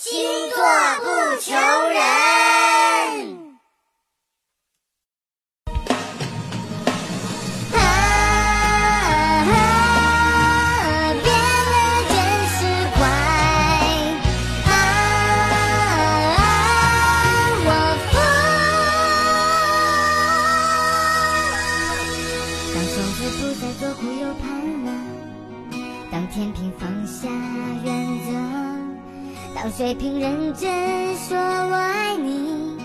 星座不求人。啊，变得真是快啊！我不。当双子不再左顾右盼了，当天平放下原则，当水瓶认真说我爱你，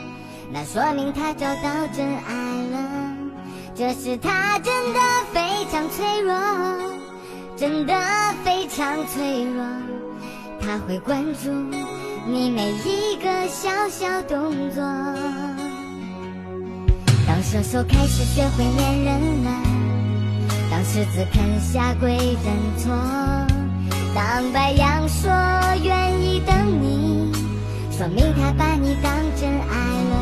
那说明他找到真爱了。这时他真的非常脆弱，真的非常脆弱。他会关注你每一个小小动作。当射手开始学会恋人了，当狮子肯下跪认错，当白羊说愿意，说明他把你当真爱了。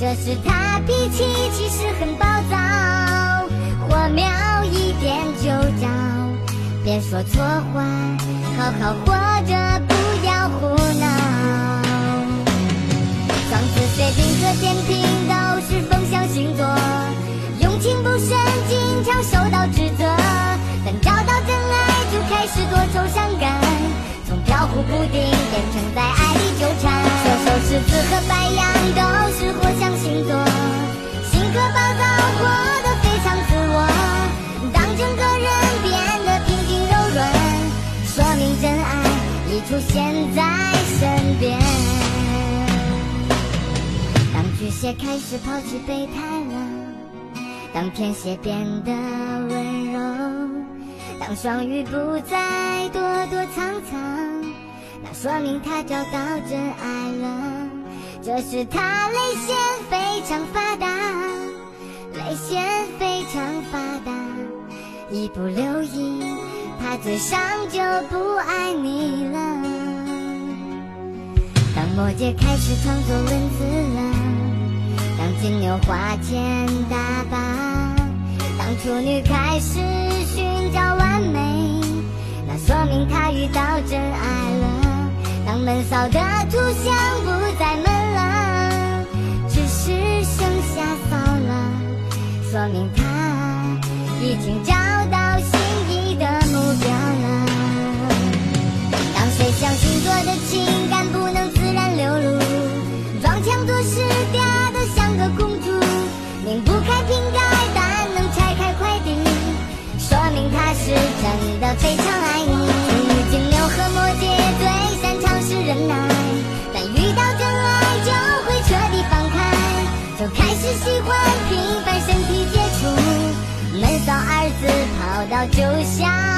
这时他脾气其实很暴躁，火苗一点就着，别说错话，好好活着，不要胡闹。双子、水瓶和天平都是风象星座，用情不深，经常受到指责。但找到真爱，就开始多愁善感，从飘忽不定变成在爱。子和白羊都是火象星座，性格暴躁，活得非常自我。当整个人变得平静柔软，说明真爱已出现在身边。当巨蟹开始抛弃备胎了，当天蝎变得温柔，当双鱼不再躲躲藏藏，那说明他找到真爱了。这时他泪腺非常发达，泪腺非常发达，一不留意，他嘴上就不爱你了。当摩羯开始创作文字了，当金牛花钱大把，当处女开始寻找完美，那说明他遇到真爱闷骚的图像不再闷了，只是剩下骚了，说明他已经长就像